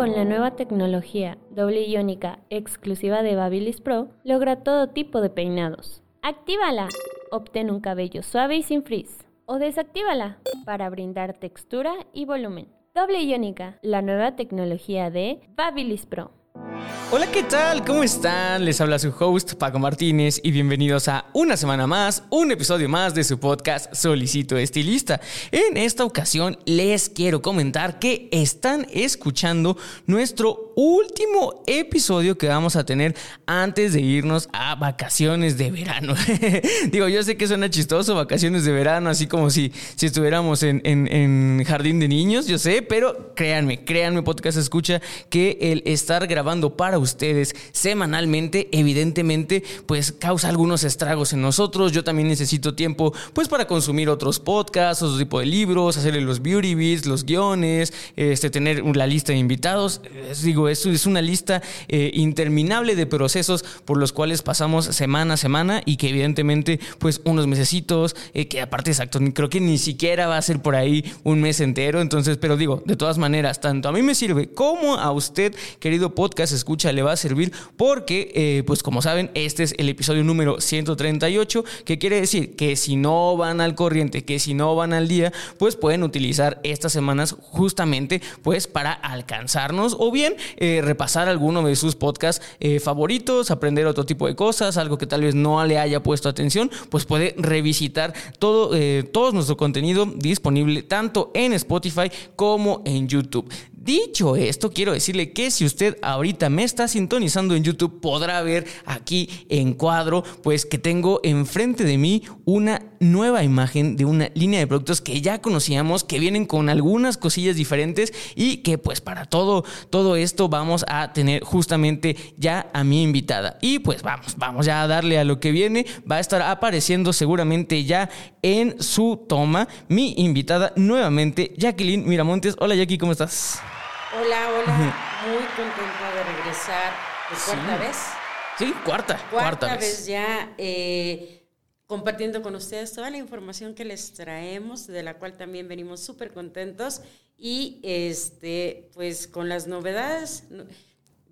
Con la nueva tecnología doble iónica exclusiva de Babyliss Pro, logra todo tipo de peinados. ¡Actívala! Obtén un cabello suave y sin frizz. O desactívala para brindar textura y volumen. Doble iónica, la nueva tecnología de Babyliss Pro. Hola, ¿qué tal? ¿Cómo están? Les habla su host Paco Martínez y bienvenidos a una semana más, un episodio más de su podcast Solicito Estilista. En esta ocasión les quiero comentar que están escuchando nuestro último episodio que vamos a tener antes de irnos a vacaciones de verano. Digo, yo sé que suena chistoso, vacaciones de verano, así como si, si estuviéramos en, en jardín de niños, yo sé, pero créanme, créanme, podcast escucha que el estar grabando para ustedes semanalmente, evidentemente, pues causa algunos estragos en nosotros. Yo también necesito tiempo, pues, para consumir otros podcasts, otro tipo de libros, hacerle los beauty beats, los guiones, este, tener la lista de invitados. Es, digo, esto es una lista eh, interminable de procesos por los cuales pasamos semana a semana y que evidentemente, pues, unos mesecitos, eh, que aparte, exacto, creo que ni siquiera va a ser por ahí un mes entero. Entonces, pero digo, de todas maneras, tanto a mí me sirve como a usted, querido podcast, escucha le va a servir porque, eh, pues como saben, este es el episodio número 138, que quiere decir que si no van al corriente, que si no van al día, pues pueden utilizar estas semanas justamente pues para alcanzarnos o bien eh, repasar alguno de sus podcasts eh, favoritos, aprender otro tipo de cosas, algo que tal vez no le haya puesto atención, pues puede revisitar todo, todo nuestro contenido disponible tanto en Spotify como en YouTube. Dicho esto, quiero decirle que si usted ahorita me está sintonizando en YouTube, podrá ver aquí en cuadro, pues que tengo enfrente de mí una nueva imagen de una línea de productos que ya conocíamos, que vienen con algunas cosillas diferentes y que pues para todo, todo esto vamos a tener justamente ya a mi invitada. Y pues vamos, vamos ya a darle a lo que viene. Va a estar apareciendo seguramente ya en su toma mi invitada nuevamente, Jacqueline Miramontes. Hola Jackie, ¿cómo estás? Hola, hola. Muy contenta de regresar por cuarta vez. Sí, cuarta. Cuarta, vez. ya eh, compartiendo con ustedes toda la información que les traemos, de la cual también venimos súper contentos. Y este, pues con las novedades,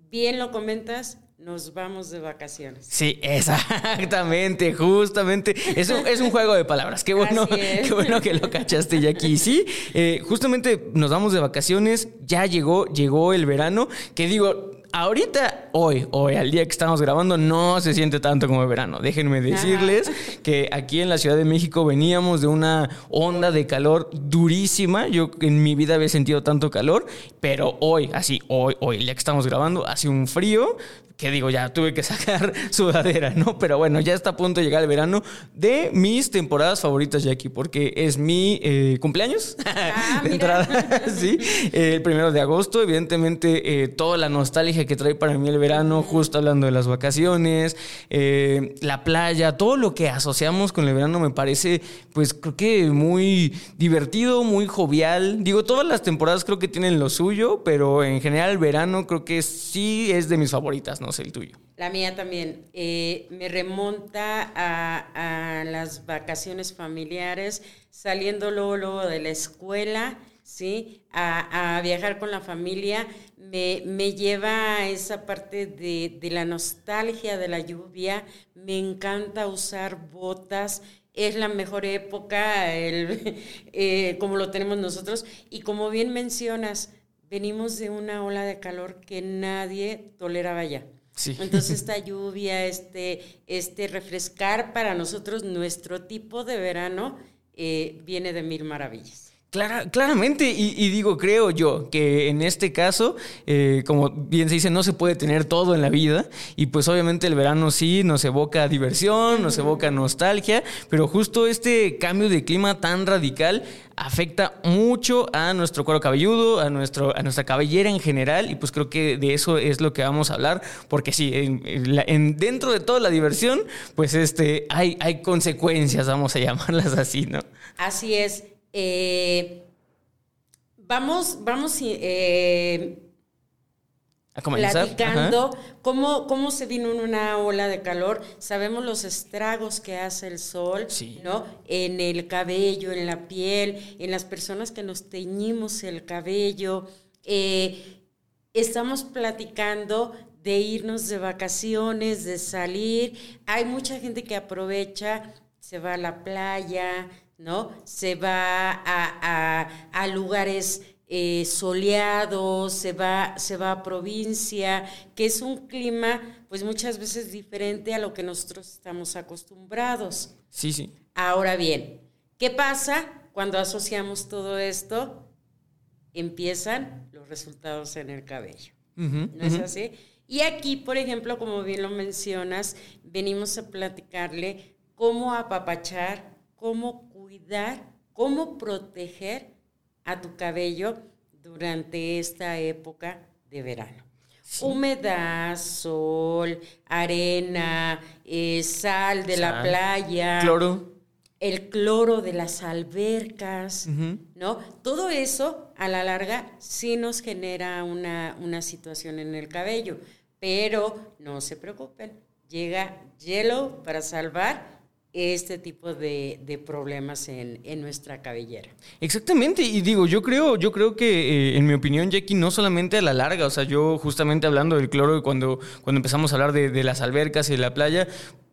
bien lo comentas, nos vamos de vacaciones. Sí, exactamente, justamente. Es un, es un juego de palabras. Qué bueno, qué bueno que lo cachaste ya aquí. Sí, eh, justamente nos vamos de vacaciones. Ya llegó, llegó el verano. Que digo, ahorita, hoy, hoy, al día que estamos grabando, no se siente tanto como el verano. Déjenme decirles que aquí en la Ciudad de México veníamos de una onda de calor durísima. Yo en mi vida había sentido tanto calor, pero hoy, así, hoy, hoy, el día que estamos grabando, hace un frío que digo, ya tuve que sacar sudadera, ¿no? Pero bueno, ya está a punto de llegar el verano de mis temporadas favoritas, Jackie, porque es mi eh, cumpleaños ah, de entrada, sí, el primero de agosto, evidentemente eh, toda la nostalgia que trae para mí el verano, justo hablando de las vacaciones, eh, la playa, todo lo que asociamos con el verano me parece, pues creo que muy divertido, muy jovial. Digo, todas las temporadas creo que tienen lo suyo, pero en general el verano creo que sí es de mis favoritas, ¿no? El tuyo. La mía también. Eh, me remonta a, las vacaciones familiares, saliendo luego, de la escuela, ¿sí? A, viajar con la familia. Me, lleva a esa parte de, la nostalgia de la lluvia. Me encanta usar botas es la mejor época, eh, como lo tenemos nosotros. Y como bien mencionas, venimos de una ola de calor que nadie toleraba ya. Entonces esta lluvia, este, este refrescar para nosotros nuestro tipo de verano eh, viene de mil maravillas. claramente, y, digo, creo yo que en este caso, eh, como bien se dice, no se puede tener todo en la vida, y pues obviamente el verano sí nos evoca diversión, nos evoca nostalgia, pero justo este cambio de clima tan radical afecta mucho a nuestro cuero cabelludo, a, nuestro, a nuestra cabellera en general, y pues creo que de eso es lo que vamos a hablar, porque sí, en, dentro de toda la diversión, pues este, hay, hay consecuencias, vamos a llamarlas así, ¿no? Así es. Eh, vamos, vamos eh, a comenzar. platicando cómo, cómo, se vino una ola de calor. Sabemos los estragos que hace el sol, ¿no? En el cabello, en la piel, en las personas que nos teñimos el cabello. Eh, estamos platicando de irnos de vacaciones, de salir. Hay mucha gente que aprovecha, se va a la playa, ¿no? Se va a, lugares eh, soleados, se va, se va a provincia, que es un clima pues muchas veces diferente a lo que nosotros estamos acostumbrados. Sí, sí. Ahora bien, ¿qué pasa cuando asociamos todo esto? Empiezan los resultados en el cabello. ¿No es así? Y aquí, por ejemplo, como bien lo mencionas, venimos a platicarle cómo apapachar, cómo cuidar, cómo proteger a tu cabello durante esta época de verano. Humedad, sol, arena, eh, sal de la playa. Cloro. El cloro de las albercas, ¿no? Todo eso, a la larga, sí nos genera una, una situación en el cabello. Pero no se preocupen, llega hielo para salvar este tipo de, problemas en, nuestra cabellera. Exactamente, y digo, yo creo, yo creo que, eh, en mi opinión, Jackie, no solamente a la larga, o sea, yo justamente hablando del cloro, cuando, cuando empezamos a hablar de, las albercas y de la playa,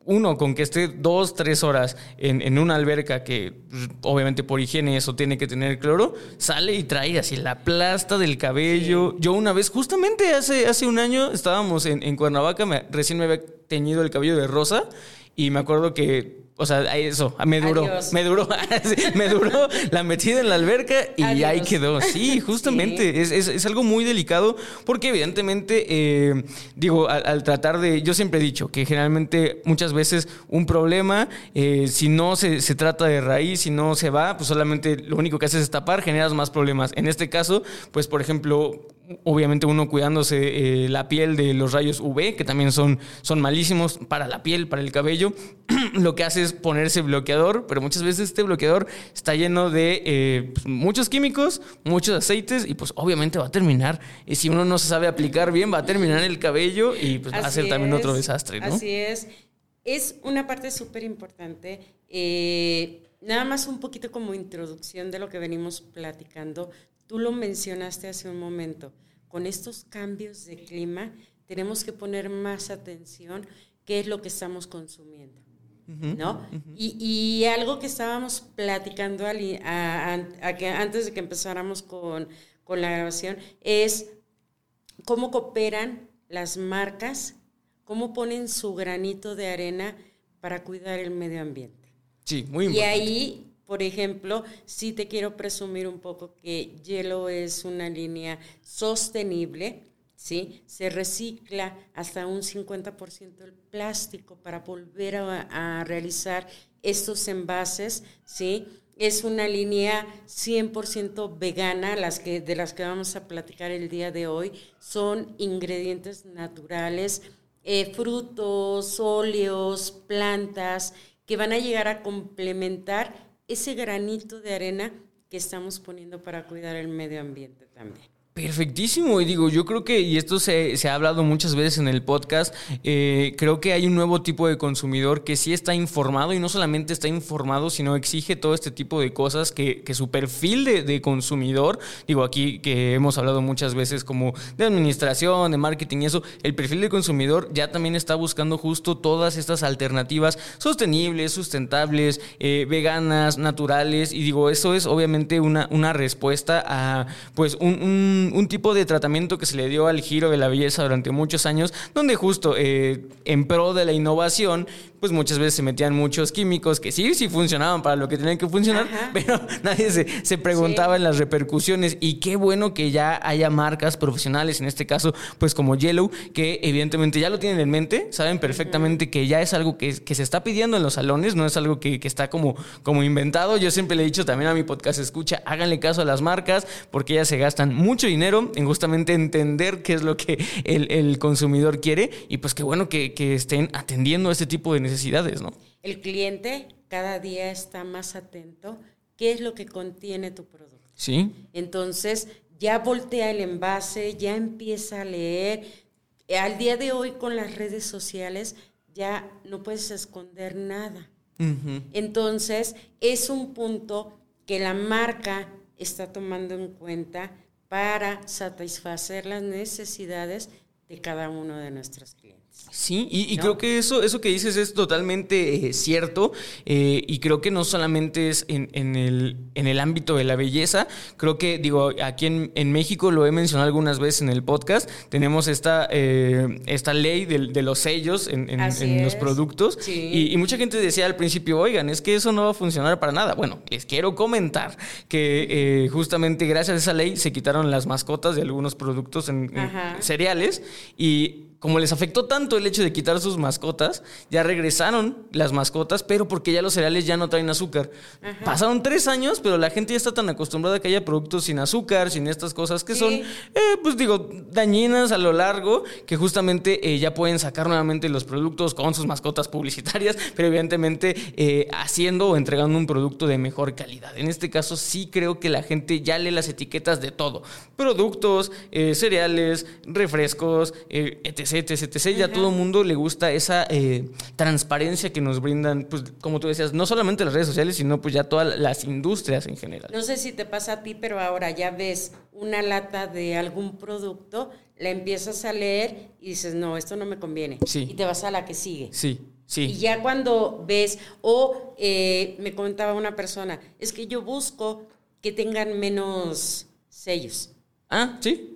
uno, con que esté dos, tres horas en, una alberca que pues, obviamente por higiene eso tiene que tener cloro, sale y trae así la plasta del cabello. Yo una vez, justamente hace, hace un año, estábamos en, en Cuernavaca, recién me había teñido el cabello de rosa y me acuerdo que o sea, eso, me duró, me duró, me duró la metida en la alberca y ahí quedó. Sí, justamente, Es, algo muy delicado porque evidentemente, eh, digo, al, tratar de, yo siempre he dicho que generalmente muchas veces un problema, eh, si no se, se, trata de raíz, si no se va, pues solamente lo único que haces es tapar, generas más problemas. En este caso, pues por ejemplo, obviamente uno cuidándose eh, la piel de los rayos UV, que también son, son malísimos para la piel, para el cabello, lo que hace es ponerse bloqueador, pero muchas veces este bloqueador está lleno de eh, pues, muchos químicos, muchos aceites y pues obviamente va a terminar, y si uno no se sabe aplicar bien, va a terminar el cabello y pues va a ser también otro desastre, ¿no? Así es. Es una parte súper importante. Eh, nada más un poquito como introducción de lo que venimos platicando Tú lo mencionaste hace un momento, con estos cambios de clima tenemos que poner más atención qué es lo que estamos consumiendo. ¿No? y, algo que estábamos platicando antes de que empezáramos con, con la grabación es cómo cooperan las marcas, cómo ponen su granito de arena para cuidar el medio ambiente. Sí, muy importante. Y ahí por ejemplo, sí te quiero presumir un poco que Yellow es una línea sostenible, ¿sí? Se recicla hasta un 50% el plástico para volver a, realizar estos envases, ¿sí? Es una línea 100% vegana, las que, de las que vamos a platicar el día de hoy. Son ingredientes naturales, eh, frutos, óleos, plantas, que van a llegar a complementar ese granito de arena que estamos poniendo para cuidar el medio ambiente también. Perfectísimo, y digo, yo creo que, y esto se, se ha hablado muchas veces en el podcast, eh, creo que hay un nuevo tipo de consumidor que sí está informado y no solamente está informado, sino exige todo este tipo de cosas que, que su perfil de, de, consumidor, digo aquí que hemos hablado muchas veces como de administración, de marketing y eso, el perfil de consumidor ya también está buscando justo todas estas alternativas sostenibles, sustentables, eh, veganas, naturales, y digo, eso es obviamente una, una respuesta a pues un un, un, tipo de tratamiento que se le dio al giro de la belleza durante muchos años, donde justo eh, en pro de la innovación, pues muchas veces se metían muchos químicos que sí, sí funcionaban para lo que tenían que funcionar, pero nadie se, se preguntaba en las repercusiones. Y qué bueno que ya haya marcas profesionales, en este caso, pues como Yellow, que evidentemente ya lo tienen en mente, saben perfectamente que ya es algo que, que, se está pidiendo en los salones, no es algo que, que, está como, como inventado. Yo siempre le he dicho también a mi podcast, escucha, háganle caso a las marcas, porque ellas se gastan mucho dinero en justamente entender qué es lo que el, el consumidor quiere. Y pues qué bueno que, que estén atendiendo a este tipo de necesidades, ¿no? El cliente cada día está más atento qué es lo que contiene tu producto. Sí. Entonces, ya voltea el envase, ya empieza a leer. Al día de hoy con las redes sociales ya no puedes esconder nada. Entonces, es un punto que la marca está tomando en cuenta para satisfacer las necesidades de cada uno de nuestros clientes. Sí, y, y ¿No? creo que eso, eso que dices es totalmente eh, cierto eh, y creo que no solamente es en, en, el, en el ámbito de la belleza, creo que, digo, aquí en, en México lo he mencionado algunas veces en el podcast, tenemos esta, eh, esta ley de, de, los sellos en, en los productos sí. y, y, mucha gente decía al principio, oigan, es que eso no va a funcionar para nada. Bueno, les quiero comentar que eh, justamente gracias a esa ley se quitaron las mascotas de algunos productos en, cereales y como les afectó tanto el hecho de quitar sus mascotas, ya regresaron las mascotas, pero porque ya los cereales ya no traen azúcar. Ajá. Pasaron tres años, pero la gente ya está tan acostumbrada a que haya productos sin azúcar, sin estas cosas que sí. son, eh, pues digo, dañinas a lo largo, que justamente eh, ya pueden sacar nuevamente los productos con sus mascotas publicitarias, pero evidentemente eh, haciendo o entregando un producto de mejor calidad. En este caso sí creo que la gente ya lee las etiquetas de todo. Productos, cereales, refrescos, eh, etc etc. Ya a todo el mundo le gusta esa eh, transparencia que nos brindan, pues, como tú decías, no solamente las redes sociales, sino pues ya todas las industrias en general. No sé si te pasa a ti, pero ahora ya ves una lata de algún producto, la empiezas a leer y dices, no, esto no me conviene. Sí. Y te vas a la que sigue. Sí. Sí. Y ya cuando ves, o eh, me comentaba una persona, es que yo busco que tengan menos sellos. Ah, sí.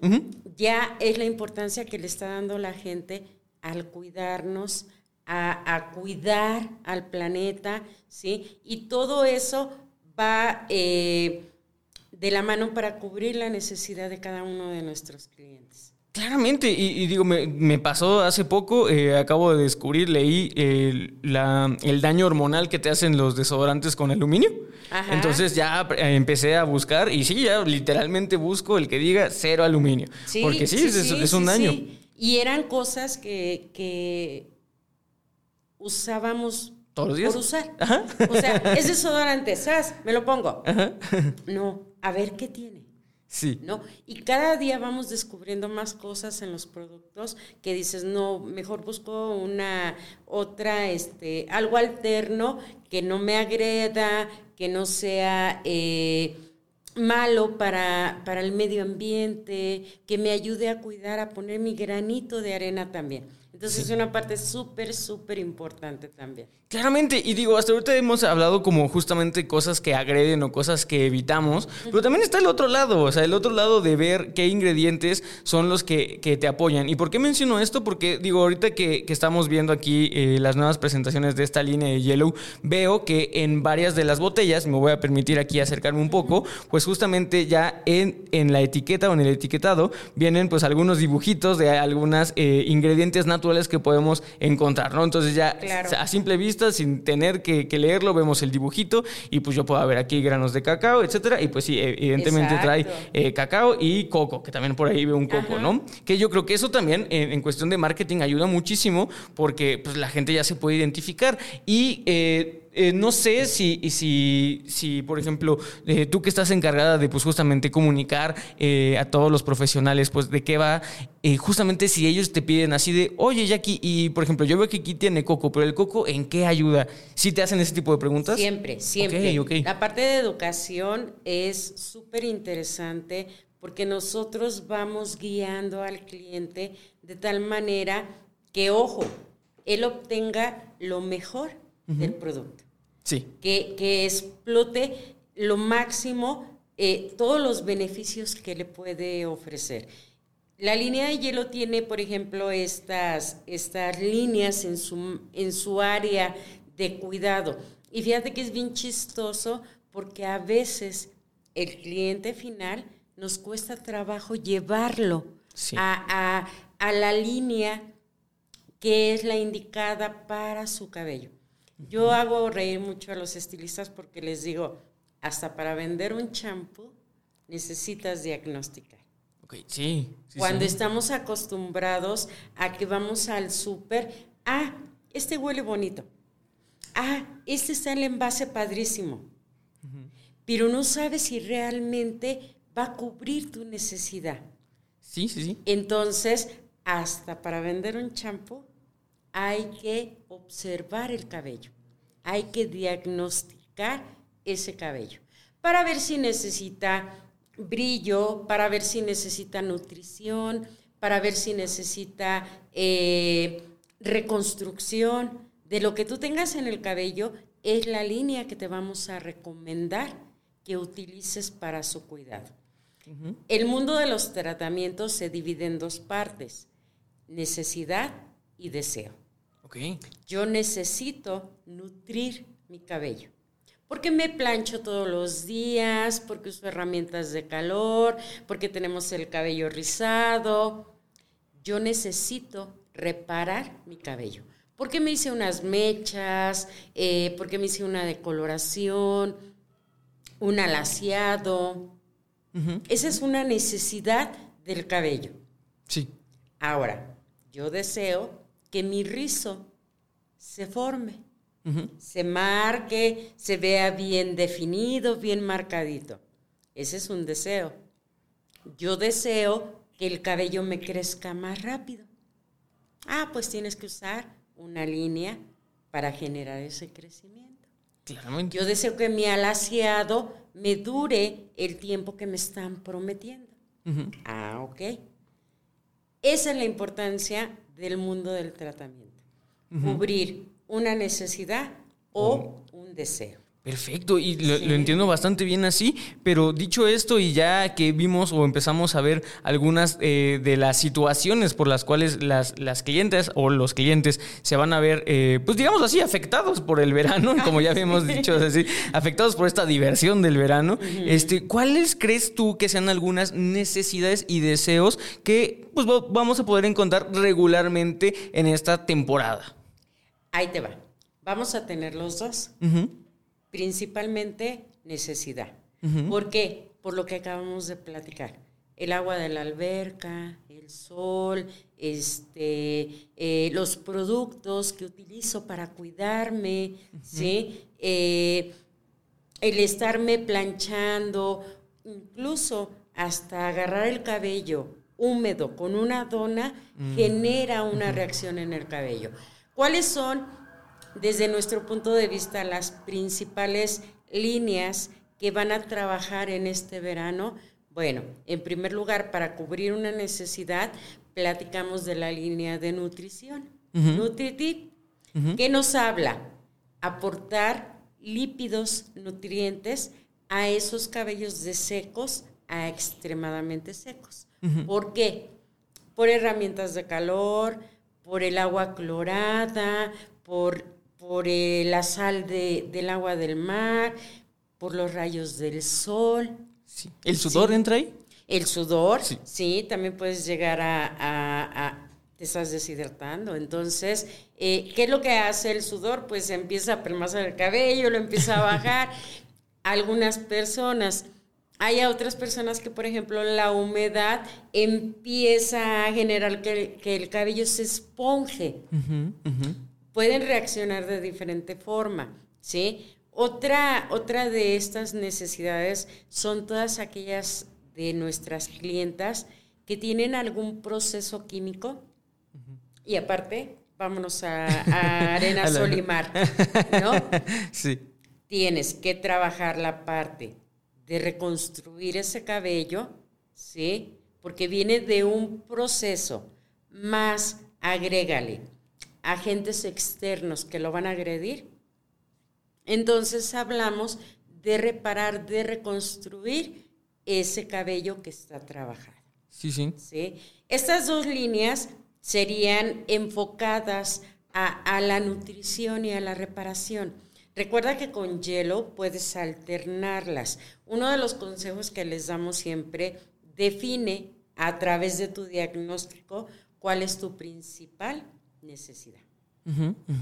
Ya es la importancia que le está dando la gente al cuidarnos, a, a cuidar al planeta, ¿sí? Y todo eso va eh, de la mano para cubrir la necesidad de cada uno de nuestros clientes. Claramente, y, y digo, me, me, pasó hace poco, eh, acabo de descubrir, leí eh, la, el daño hormonal que te hacen los desodorantes con aluminio. Ajá. Entonces ya empecé a buscar y sí, ya literalmente busco el que diga cero aluminio. Sí, porque sí, sí, es, sí es, un daño. Y eran cosas que, que usábamos todos los días. por usar. Ajá. O sea, es desodorante, ¿sabes? Me lo pongo. Ajá. No, a ver qué tiene. Sí. ¿No? Y cada día vamos descubriendo más cosas en los productos que dices, no, mejor busco una otra, este, algo alterno que no me agreda, que no sea eh, malo para, para el medio ambiente, que me ayude a cuidar, a poner mi granito de arena también. Entonces sí. es una parte súper, súper importante también. Claramente, y digo, hasta ahorita hemos hablado como justamente cosas que agreden o cosas que evitamos, pero también está el otro lado, o sea, el otro lado de ver qué ingredientes son los que, que te apoyan. ¿Y por qué menciono esto? Porque digo, ahorita que, que estamos viendo aquí eh, las nuevas presentaciones de esta línea de Yellow, veo que en varias de las botellas, me voy a permitir aquí acercarme un poco, pues justamente ya en, en la etiqueta o en el etiquetado vienen pues algunos dibujitos de algunos eh, ingredientes naturales que podemos encontrar, ¿no? Entonces ya claro. a simple vista sin tener que, que, leerlo, vemos el dibujito y pues yo puedo ver aquí granos de cacao, etcétera, y pues sí, evidentemente Exacto. trae eh, cacao y coco, que también por ahí veo un coco, Ajá. ¿no? Que yo creo que eso también en, en, cuestión de marketing ayuda muchísimo porque pues la gente ya se puede identificar y... Eh, eh, no sé si, si, si por ejemplo, eh, tú que estás encargada de pues justamente comunicar eh, a todos los profesionales, pues de qué va, justamente si ellos te piden así de, oye Jackie, y por ejemplo, yo veo que aquí tiene coco, pero el coco, ¿en qué ayuda? ¿Sí te hacen ese tipo de preguntas? Siempre, siempre. Okay, okay. La parte de educación es súper interesante porque nosotros vamos guiando al cliente de tal manera que, ojo, él obtenga lo mejor uh -huh. del producto. Sí. Que, que, explote lo máximo eh, todos los beneficios que le puede ofrecer. La línea de hielo tiene, por ejemplo, estas, estas líneas en su, en su área de cuidado. Y fíjate que es bien chistoso porque a veces el cliente final nos cuesta trabajo llevarlo a, a, la línea que es la indicada para su cabello. Yo hago reír mucho a los estilistas porque les digo, hasta para vender un champú necesitas diagnosticar. sí, Cuando estamos acostumbrados a que vamos al súper, ah, este huele bonito. Ah, este está en el envase padrísimo. Pero no sabes si realmente va a cubrir tu necesidad. Sí, sí, sí. Entonces, hasta para vender un champú hay que observar el cabello. Hay que diagnosticar ese cabello para ver si necesita brillo, para ver si necesita nutrición, para ver si necesita eh, reconstrucción. De lo que tú tengas en el cabello es la línea que te vamos a recomendar que utilices para su cuidado. El mundo de los tratamientos se divide en dos partes, necesidad y deseo. Yo necesito nutrir mi cabello porque me plancho todos los días, porque uso herramientas de calor, porque tenemos el cabello rizado. Yo necesito reparar mi cabello. Porque me hice unas mechas, eh, porque me hice una decoloración, un alaciado. Esa es una necesidad del cabello. Sí. Ahora, yo deseo que mi rizo se forme se marque, se vea bien definido, bien marcadito. Ese es un deseo. Yo deseo que el cabello me crezca más rápido. Ah, pues tienes que usar una línea para generar ese crecimiento. Claramente. Yo deseo que mi alaciado me dure el tiempo que me están prometiendo. Ah, ok. Esa es la importancia del mundo del tratamiento. Cubrir una necesidad o un deseo. Perfecto, y lo, entiendo bastante bien así, pero dicho esto y ya que vimos o empezamos a ver algunas eh, de las situaciones por las cuales las, las, clientes o los clientes se van a ver, eh, pues digamos así, afectados por el verano, como ya habíamos dicho, así, afectados por esta diversión del verano, este, ¿cuáles crees tú que sean algunas necesidades y deseos que pues, vamos a poder encontrar regularmente en esta temporada? Ahí te va. Vamos a tener los dos. Principalmente necesidad. ¿Por qué? Por lo que acabamos de platicar. El agua de la alberca, el sol, este, eh, los productos que utilizo para cuidarme, ¿sí? Eh, el estarme planchando, incluso hasta agarrar el cabello húmedo con una dona, mm. genera una reacción en el cabello. ¿Cuáles son, desde nuestro punto de vista, las principales líneas que van a trabajar en este verano? Bueno, en primer lugar, para cubrir una necesidad, platicamos de la línea de nutrición. Nutritiv, ¿qué nos habla? Aportar lípidos, nutrientes a esos cabellos de secos a extremadamente secos. ¿Por qué? Por herramientas de calor, por el agua clorada, por, por eh, la sal del agua del mar, por los rayos del sol. ¿El sudor entra ahí? El sudor, sí, también puedes llegar a, te estás deshidratando. Entonces, eh, ¿qué es lo que hace el sudor? Pues empieza a pelmazar el cabello, lo empieza a bajar. Algunas personas hay otras personas que, por ejemplo, la humedad empieza a generar que, el cabello se esponje. Pueden reaccionar de diferente forma, ¿sí? Otra, otra de estas necesidades son todas aquellas de nuestras clientas que tienen algún proceso químico y aparte, vámonos a, a arena, sol y mar, ¿no? Sí. Tienes que trabajar la parte de reconstruir ese cabello, ¿sí? Porque viene de un proceso, más agrégale agentes externos que lo van a agredir. Entonces hablamos de reparar, de reconstruir ese cabello que está trabajado. Sí, sí. ¿sí? Estas dos líneas serían enfocadas a, a la nutrición y a la reparación. Recuerda que con hielo puedes alternarlas. Uno de los consejos que les damos siempre, define a través de tu diagnóstico cuál es tu principal necesidad.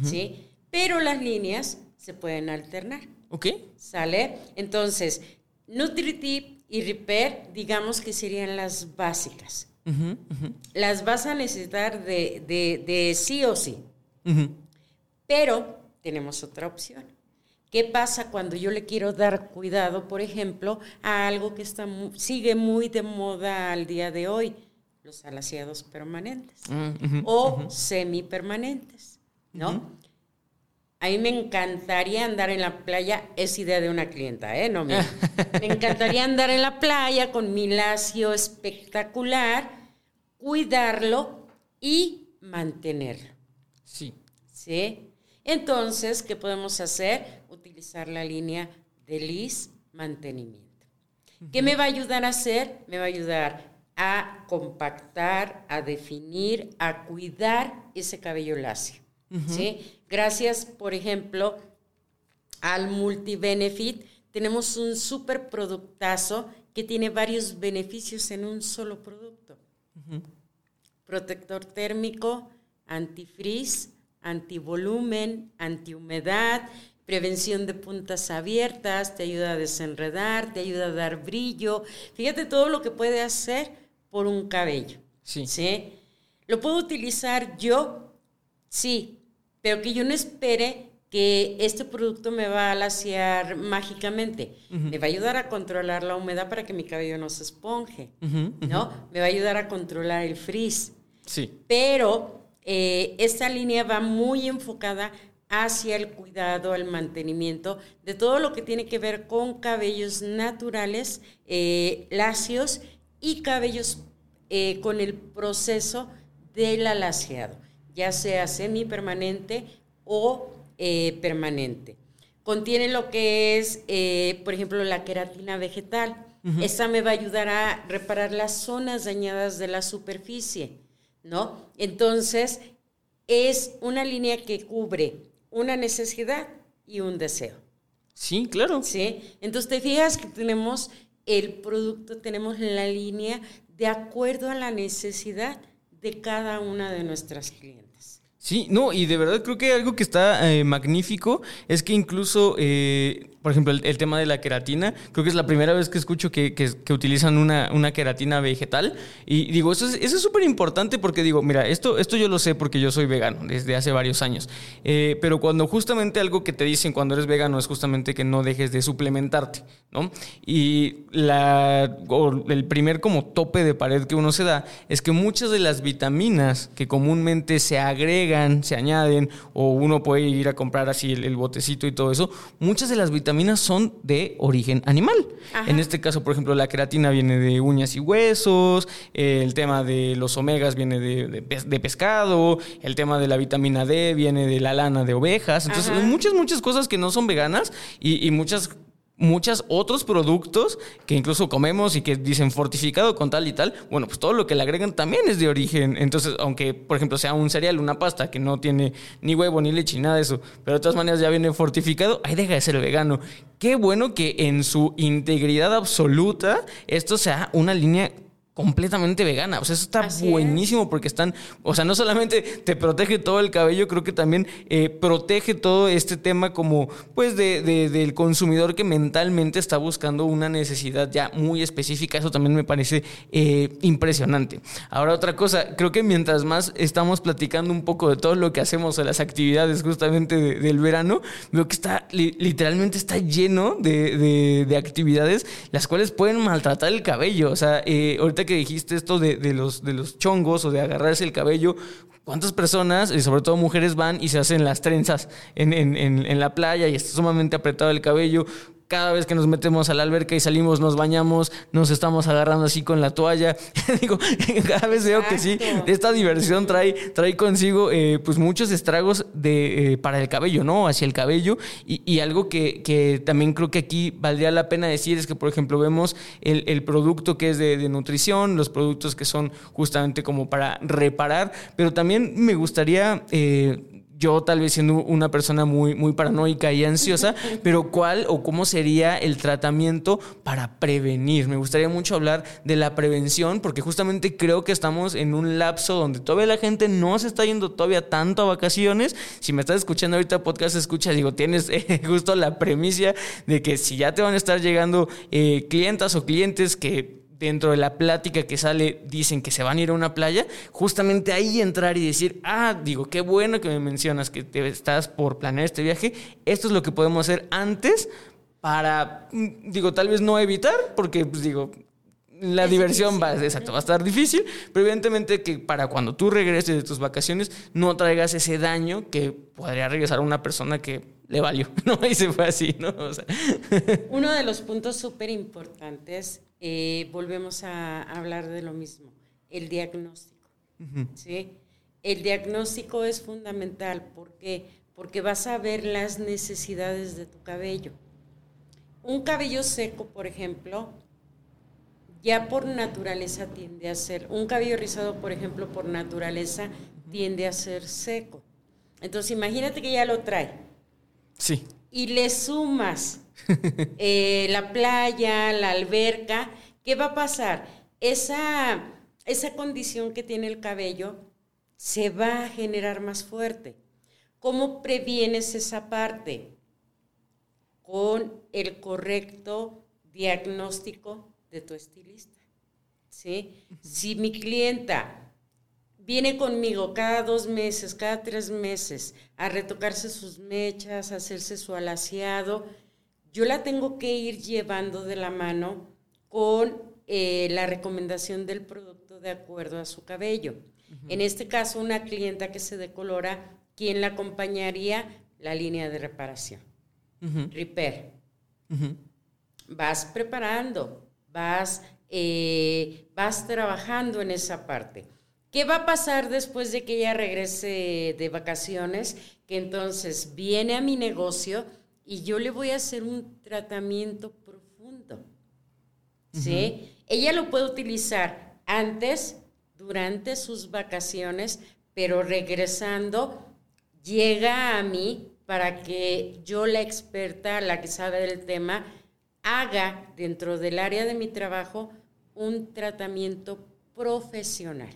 ¿Sí? Pero las líneas se pueden alternar. Ok. ¿Sale? Entonces, Nutritip y Repair, digamos que serían las básicas. Las vas a necesitar de, de- de sí o sí. Pero tenemos otra opción. ¿Qué pasa cuando yo le quiero dar cuidado, por ejemplo, a algo que está sigue muy de moda al día de hoy? Los alaciados permanentes Mm, o semipermanentes, ¿no? A mí me encantaría andar en la playa, es idea de una clienta, ¿eh? No mía. Me encantaría andar en la playa con mi lacio espectacular, cuidarlo y mantenerlo. Sí. ¿sí? Entonces, ¿qué podemos hacer? Utilizar la línea de LIS mantenimiento. ¿Qué me va a ayudar a hacer? Me va a ayudar a compactar, a definir, a cuidar ese cabello lacio. ¿sí? Gracias, por ejemplo, al Multibenefit, tenemos un super productazo que tiene varios beneficios en un solo producto protector térmico, antifrizz, antivolumen, antihumedad, prevención de puntas abiertas, te ayuda a desenredar, te ayuda a dar brillo. Fíjate todo lo que puede hacer por un cabello. Sí. ¿Sí? ¿Lo puedo utilizar yo? Sí, pero que yo no espere que este producto me va a laciar mágicamente. Me va a ayudar a controlar la humedad para que mi cabello no se esponje. ¿no? Me va a ayudar a controlar el frizz. Sí. Pero eh, esta línea va muy enfocada hacia el cuidado, el mantenimiento de todo lo que tiene que ver con cabellos naturales, eh, lacios y cabellos eh, con el proceso del alaciado, ya sea semipermanente o eh, permanente. Contiene lo que es, eh, por ejemplo, la queratina vegetal. Esta me va a ayudar a reparar las zonas dañadas de la superficie, ¿no? Entonces, es una línea que cubre una necesidad y un deseo. Sí, claro. ¿sí? Entonces te fijas que tenemos el producto, tenemos la línea de acuerdo a la necesidad de cada una de nuestras clientes. Sí, no, y de verdad creo que algo que está eh, magnífico es que incluso, eh, por ejemplo, el, tema de la queratina, creo que es la primera vez que escucho que, que, utilizan una, una, queratina vegetal. Y digo, eso es eso es súper importante porque digo, mira, esto, esto yo lo sé porque yo soy vegano desde hace varios años. Eh, pero cuando justamente algo que te dicen cuando eres vegano es justamente que no dejes de suplementarte, ¿no? Y la, el primer como tope de pared que uno se da es que muchas de las vitaminas que comúnmente se agregan, se añaden, o uno puede ir a comprar así el, el botecito y todo eso, muchas de las vitaminas son de origen animal. Ajá. En este caso, por ejemplo, la queratina viene de uñas y huesos, el tema de los omegas viene de, de, de, pescado, el tema de la vitamina D viene de la lana de ovejas. Entonces, Ajá. muchas, muchas cosas que no son veganas y, y muchas muchos otros productos que incluso comemos y que dicen fortificado con tal y tal, bueno, pues todo lo que le agregan también es de origen. Entonces, aunque, por ejemplo, sea un cereal, una pasta que no tiene ni huevo ni leche ni nada de eso, pero de todas maneras ya viene fortificado, ahí deja de ser vegano. Qué bueno que en su integridad absoluta esto sea una línea completamente vegana. O sea, eso está Así buenísimo es. porque están, o sea, no solamente te protege todo el cabello, creo que también eh, protege todo este tema como, pues, de, de, del consumidor que mentalmente está buscando una necesidad ya muy específica. Eso también me parece eh, impresionante. Ahora, otra cosa, creo que mientras más estamos platicando un poco de todo lo que hacemos, de las actividades justamente de, del verano, veo que está, li, literalmente está lleno de, de, actividades las cuales pueden maltratar el cabello. O sea, eh, ahorita que dijiste esto de, de, los, de los chongos o de agarrarse el cabello, ¿cuántas personas, y sobre todo mujeres, van y se hacen las trenzas en, en, en, en la playa y está sumamente apretado el cabello? Cada vez que nos metemos a la alberca y salimos, nos bañamos, nos estamos agarrando así con la toalla. Digo, cada vez veo que sí, esta diversión trae, trae consigo eh, pues muchos estragos de, eh, para el cabello, ¿no? Hacia el cabello. Y, algo que, que, también creo que aquí valdría la pena decir es que, por ejemplo, vemos el, el producto que es de, de, nutrición, los productos que son justamente como para reparar, pero también me gustaría... Eh, yo tal vez siendo una persona muy, muy paranoica y ansiosa, pero ¿cuál o cómo sería el tratamiento para prevenir? Me gustaría mucho hablar de la prevención, porque justamente creo que estamos en un lapso donde todavía la gente no se está yendo todavía tanto a vacaciones. Si me estás escuchando ahorita podcast, escucha, digo, tienes eh, justo la premisa de que si ya te van a estar llegando eh, clientas o clientes que dentro de la plática que sale dicen que se van a ir a una playa, justamente ahí entrar y decir, ah, digo, qué bueno que me mencionas que te estás por planear este viaje, esto es lo que podemos hacer antes para, mm, digo, tal vez no evitar, porque, pues digo, la diversión va, exacto, va a estar difícil, pero evidentemente que para cuando tú regreses de tus vacaciones no traigas ese daño que podría regresar a una persona que le valió, ¿no? Y se fue así, ¿no? Uno de los puntos súper importantes eh, volvemos a hablar de lo mismo, el diagnóstico. ¿sí? El diagnóstico es fundamental porque, porque vas a ver las necesidades de tu cabello. Un cabello seco, por ejemplo, ya por naturaleza tiende a ser, un cabello rizado, por ejemplo, por naturaleza tiende a ser seco. Entonces, imagínate que ya lo trae. Sí. Y le sumas eh, la playa, la alberca, ¿qué va a pasar? Esa, esa condición que tiene el cabello se va a generar más fuerte. ¿Cómo previenes esa parte? Con el correcto diagnóstico de tu estilista. ¿sí? Si mi clienta viene conmigo cada dos meses, cada tres meses a retocarse sus mechas, a hacerse su alaciado, yo la tengo que ir llevando de la mano con eh, la recomendación del producto de acuerdo a su cabello. En este caso, una clienta que se decolora, ¿quién la acompañaría? La línea de reparación. Repair. Vas preparando, vas, eh, vas trabajando en esa parte. ¿Qué va a pasar después de que ella regrese de vacaciones? Que entonces viene a mi negocio y yo le voy a hacer un tratamiento profundo. ¿Sí? Ella lo puede utilizar antes, durante sus vacaciones, pero regresando, llega a mí para que yo, la experta, la que sabe del tema, haga dentro del área de mi trabajo un tratamiento profesional.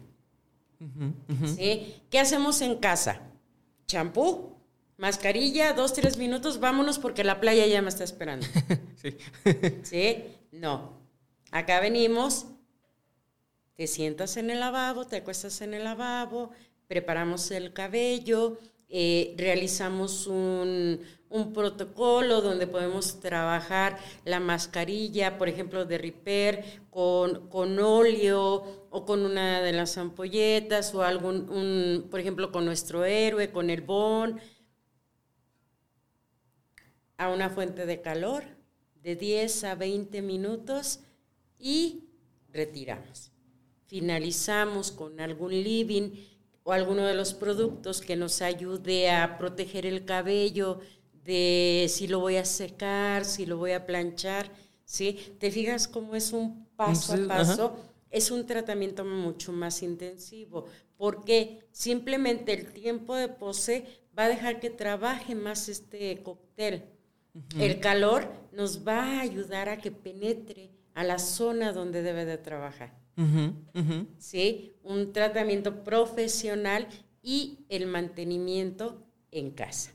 ¿Sí? ¿Qué hacemos en casa? Champú, mascarilla, dos, tres minutos, vámonos porque la playa ya me está esperando. sí. ¿Sí? No. Acá venimos, te sientas en el lavabo, te acuestas en el lavabo, preparamos el cabello, eh, realizamos un, protocolo donde podemos trabajar la mascarilla, por ejemplo, de Repair, con, con óleo o con una de las ampolletas o algún, un, por ejemplo, con nuestro héroe, con el bon a una fuente de calor de 10 a 20 minutos y retiramos. Finalizamos con algún living o alguno de los productos que nos ayude a proteger el cabello de si lo voy a secar, si lo voy a planchar, ¿sí? Te fijas cómo es un paso a paso, es un tratamiento mucho más intensivo, porque simplemente el tiempo de pose va a dejar que trabaje más este cóctel. El calor nos va a ayudar a que penetre a la zona donde debe de trabajar. ¿Sí? Un tratamiento profesional y el mantenimiento en casa.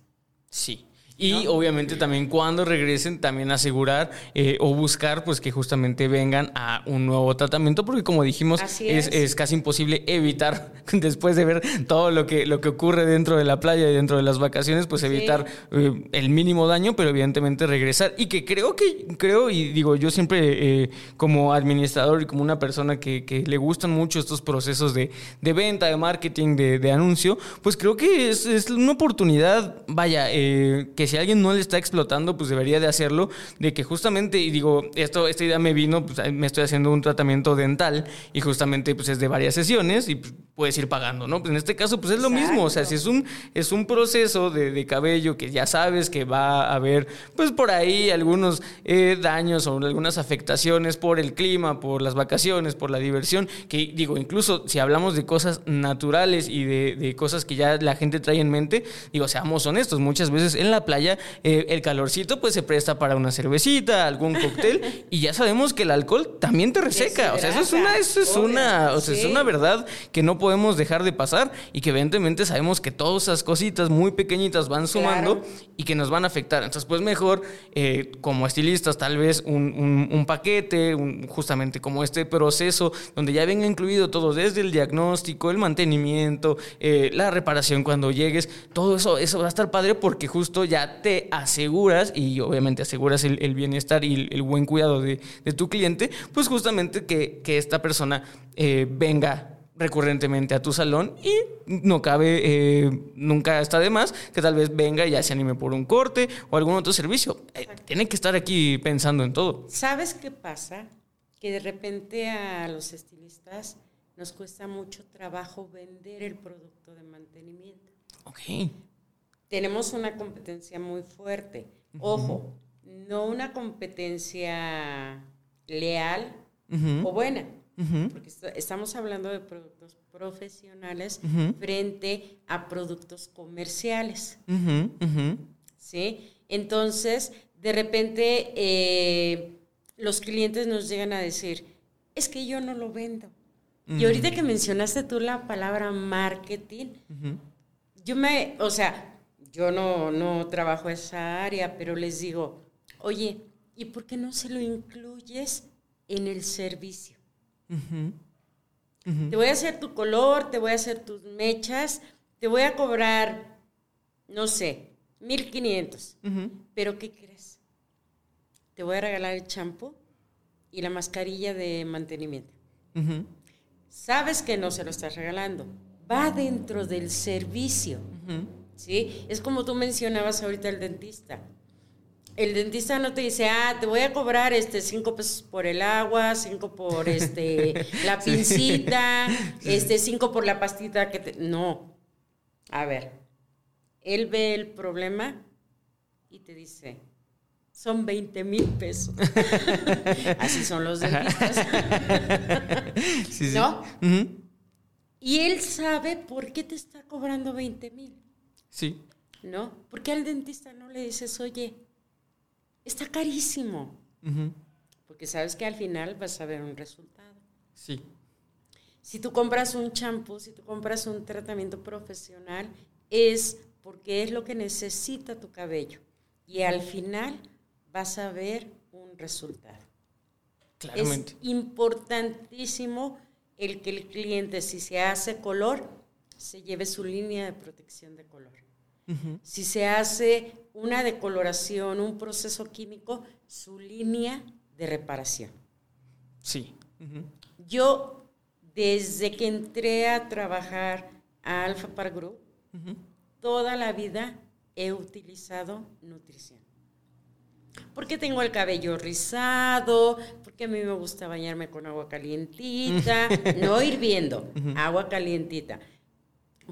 Sí. Y obviamente también cuando regresen, también asegurar eh, o buscar pues que justamente vengan a un nuevo tratamiento, porque como dijimos, es. casi imposible evitar, después de ver todo lo que, lo que ocurre dentro de la playa y dentro de las vacaciones, pues evitar eh, el mínimo daño, pero evidentemente regresar. Y que creo que, creo, y digo, yo siempre eh, como administrador y como una persona que, le gustan mucho estos procesos de, venta, de marketing, de, anuncio, pues creo que es, es una oportunidad, vaya, que que si alguien no le está explotando, pues debería de hacerlo, de que justamente, y digo, esto, esta idea me vino, pues me estoy haciendo un tratamiento dental y justamente pues es de varias sesiones y pues, puedes ir pagando, ¿no? Pues en este caso pues es lo mismo, o sea, si es un, es un proceso de, de, cabello que ya sabes que va a haber pues por ahí algunos eh, daños o algunas afectaciones por el clima, por las vacaciones, por la diversión, que digo, incluso si hablamos de cosas naturales y de, de cosas que ya la gente trae en mente, digo, seamos honestos, muchas veces en la playa eh, el calorcito pues se presta para una cervecita, algún cóctel y ya sabemos que el alcohol también te reseca, o sea, eso es una, eso es una, o sea, es una verdad que no podemos dejar de pasar y que evidentemente sabemos que todas esas cositas muy pequeñitas van sumando y que nos van a afectar. Entonces, pues mejor eh, como estilistas tal vez un, un, paquete, un, justamente como este proceso donde ya venga incluido todo desde el diagnóstico, el mantenimiento, eh, la reparación cuando llegues, todo eso, eso va a estar padre porque justo ya te aseguras y obviamente aseguras el, bienestar y el, buen cuidado de, de, tu cliente, pues justamente que, que esta persona eh, venga recurrentemente a tu salón y no cabe, eh, nunca está de más que tal vez venga y ya se anime por un corte o algún otro servicio. Eh, tiene que estar aquí pensando en todo. ¿Sabes qué pasa? Que de repente a los estilistas nos cuesta mucho trabajo vender el producto de mantenimiento. Ok. Tenemos una competencia muy fuerte. Ojo, no una competencia leal o buena porque estamos hablando de productos profesionales frente a productos comerciales. ¿Sí? Entonces, de repente, eh, los clientes nos llegan a decir, es que yo no lo vendo. Y ahorita que mencionaste tú la palabra marketing, yo me, o sea, yo no, no trabajo esa área, pero les digo, oye, ¿y por qué no se lo incluyes en el servicio? Te voy a hacer tu color, te voy a hacer tus mechas, te voy a cobrar, no sé, 1500. Pero ¿qué crees? Te voy a regalar el champú y la mascarilla de mantenimiento. Sabes que no se lo estás regalando. Va dentro del servicio. ¿Sí? Es como tú mencionabas ahorita el dentista el dentista no te dice, ah, te voy a cobrar este cinco pesos por el agua, cinco por este la pincita, este cinco por la pastita que te. No. A ver. Él ve el problema y te dice, son 20 mil pesos. Así son los dentistas. ¿No? Y él sabe por qué te está cobrando 20 mil. Sí. ¿No? Porque al dentista no le dices, oye, está carísimo. Porque sabes que al final vas a ver un resultado. Sí. Si tú compras un champú, si tú compras un tratamiento profesional, es porque es lo que necesita tu cabello. Y al final vas a ver un resultado. Claramente. Es importantísimo el que el cliente, si se hace color, se lleve su línea de protección de color. Si se hace una decoloración, un proceso químico, su línea de reparación. Sí. Yo, desde que entré a trabajar a Alpha Par Group, toda la vida he utilizado nutrición. Porque tengo el cabello rizado, porque a mí me gusta bañarme con agua calientita, no hirviendo, agua calientita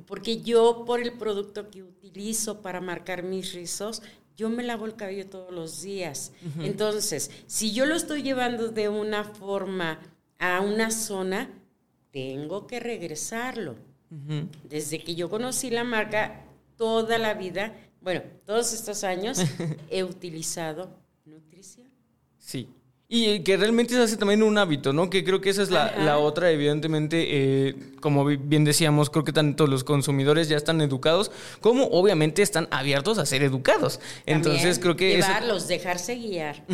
porque yo por el producto que utilizo para marcar mis rizos, yo me lavo el cabello todos los días. Entonces, si yo lo estoy llevando de una forma a una zona, tengo que regresarlo. Desde que yo conocí la marca, toda la vida, bueno, todos estos años, he utilizado nutrición. Sí. Y que realmente se hace también un hábito, ¿no? Que creo que esa es la, otra, evidentemente, eh, como bien decíamos, creo que tanto los consumidores ya están educados, como obviamente están abiertos a ser educados. Entonces creo que... Llevarlos, dejarse guiar.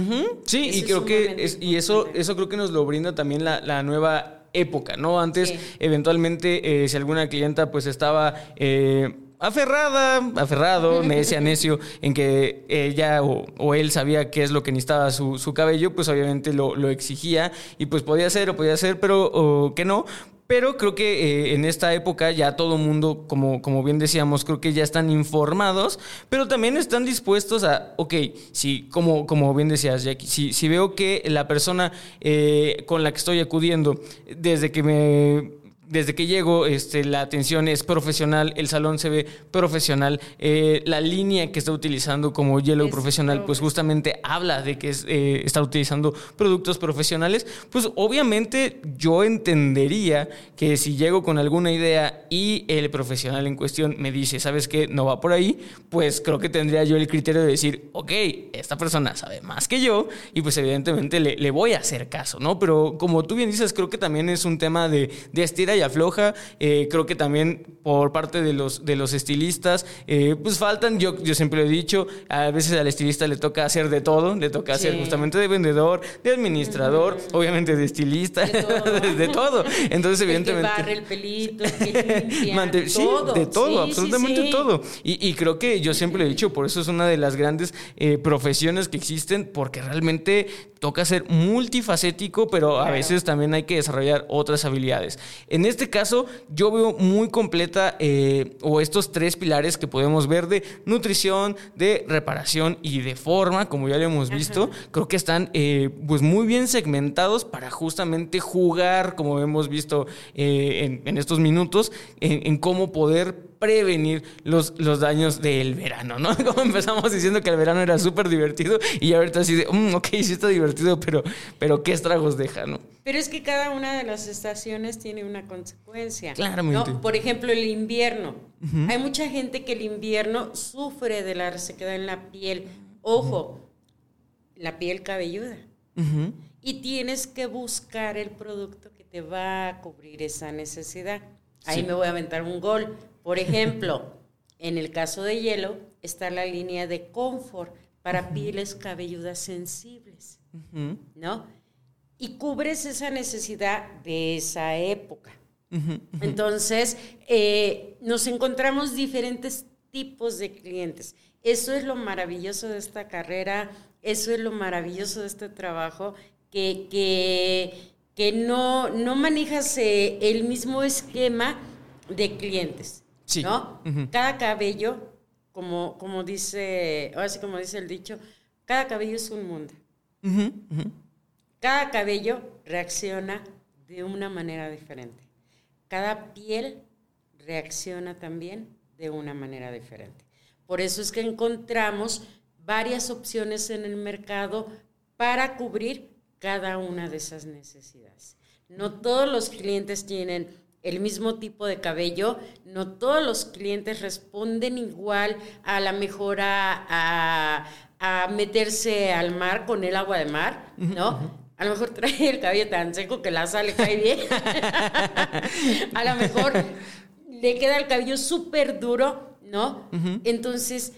Sí, y creo que... Es, y eso, eso creo que nos lo brinda también la, nueva época, ¿no? Antes, eventualmente, eh, si alguna clienta pues estaba... Eh, aferrada, aferrado, necia, necio, en que ella o, él sabía qué es lo que necesitaba su, cabello, pues obviamente lo, exigía y pues podía ser o podía ser, pero que no. Pero creo que eh, en esta época ya todo mundo, como, como bien decíamos, creo que ya están informados, pero también están dispuestos a, ok, si, como, como bien decías, Jackie, si, si veo que la persona eh, con la que estoy acudiendo, desde que me desde que llego, este, la atención es profesional, el salón se ve profesional, eh, la línea que está utilizando como Yellow profesional, pues justamente habla de que eh, está utilizando productos profesionales, pues obviamente yo entendería que si llego con alguna idea y el profesional en cuestión me dice, ¿sabes qué? No va por ahí, pues creo que tendría yo el criterio de decir, ok, esta persona sabe más que yo y pues evidentemente le, voy a hacer caso, ¿no? Pero como tú bien dices, creo que también es un tema de, de estira y afloja. Eh, creo que también por parte de los, de los estilistas, eh, pues faltan, yo, yo siempre lo he dicho, a veces al estilista le toca hacer de todo, le toca hacer justamente de vendedor, de administrador, obviamente de estilista, de todo. Entonces, evidentemente... El barre el pelito, el todo. de todo, absolutamente todo. Y, creo que yo siempre lo he dicho, por eso es una de las grandes eh, profesiones que existen, porque realmente toca ser multifacético, pero a veces también hay que desarrollar otras habilidades. En este caso, yo veo muy completa eh, o estos tres pilares que podemos ver de nutrición, de reparación y de forma, como ya lo hemos visto, creo que están eh, pues muy bien segmentados para justamente jugar, como hemos visto eh, en, estos minutos, en cómo poder prevenir los, los daños del verano, ¿no? Como empezamos diciendo que el verano era súper divertido y ahorita así de, mm, ok, sí está divertido, pero, pero ¿qué estragos deja, no? Pero es que cada una de las estaciones tiene una consecuencia. Claramente. Por ejemplo, el invierno. Hay mucha gente que el invierno sufre de la resequedad en la piel. Ojo, la piel cabelluda. Y tienes que buscar el producto que te va a cubrir esa necesidad. Ahí me voy a aventar un gol. Por ejemplo, en el caso de hielo está la línea de confort para pieles cabelludas sensibles, ¿no? Y cubres esa necesidad de esa época. Entonces, eh, nos encontramos diferentes tipos de clientes. Eso es lo maravilloso de esta carrera, eso es lo maravilloso de este trabajo, que, que, no, no manejas eh, el mismo esquema de clientes. ¿No? Cada cabello, como, como dice, ahora sí como dice el dicho, cada cabello es un mundo. Cada cabello reacciona de una manera diferente. Cada piel reacciona también de una manera diferente. Por eso es que encontramos varias opciones en el mercado para cubrir cada una de esas necesidades. No todos los clientes tienen el mismo tipo de cabello, no todos los clientes responden igual a la mejora a, meterse al mar con el agua de mar, ¿no? A lo mejor trae el cabello tan seco que la sal le cae bien. a lo mejor le queda el cabello súper duro, ¿no? Entonces,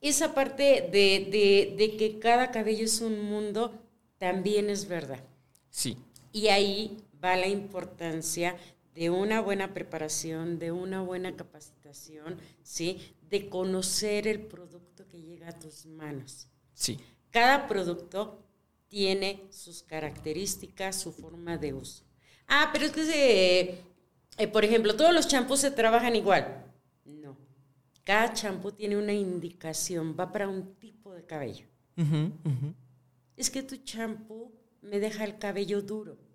esa parte de, de que cada cabello es un mundo también es verdad. Sí. Y ahí va la importancia de una buena preparación, de una buena capacitación, ¿sí? De conocer el producto que llega a tus manos. Sí. Cada producto tiene sus características, su forma de uso. Ah, pero es que, eh, por ejemplo, todos los champús se trabajan igual. No. Cada champú tiene una indicación, va para un tipo de cabello. Es que tu champú me deja el cabello duro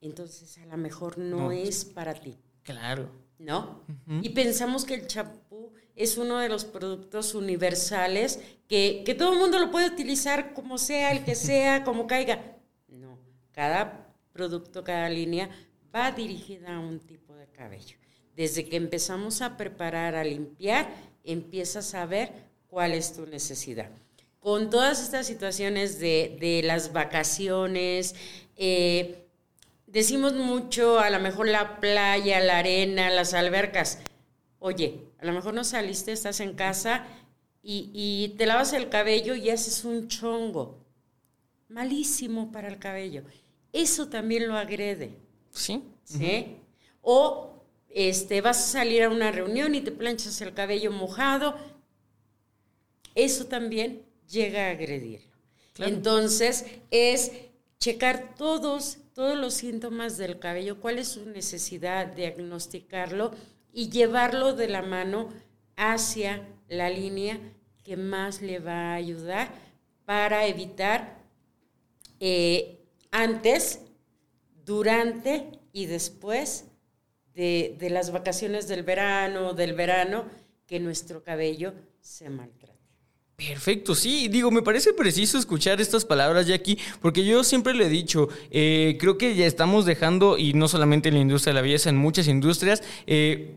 entonces a lo mejor no, es para ti. Claro. ¿No? Y pensamos que el champú es uno de los productos universales que, todo el mundo lo puede utilizar como sea, el que sea, como caiga. No, cada producto, cada línea va dirigida a un tipo de cabello. Desde que empezamos a preparar, a limpiar, empiezas a ver cuál es tu necesidad. Con todas estas situaciones de, de las vacaciones, eh, decimos mucho, a lo mejor la playa, la arena, las albercas. Oye, a lo mejor no saliste, estás en casa y, te lavas el cabello y haces un chongo. Malísimo para el cabello. Eso también lo agrede. Sí. ¿Sí? O este, vas a salir a una reunión y te planchas el cabello mojado. Eso también llega a agredirlo. Entonces, es checar todos, todos los síntomas del cabello, cuál es su necesidad, diagnosticarlo y llevarlo de la mano hacia la línea que más le va a ayudar para evitar eh, antes, durante y después de, las vacaciones del verano, del verano, que nuestro cabello se maltrate. Perfecto, sí, digo, me parece preciso escuchar estas palabras, Jackie, porque yo siempre le he dicho, eh, creo que ya estamos dejando, y no solamente en la industria de la belleza, en muchas industrias, eh,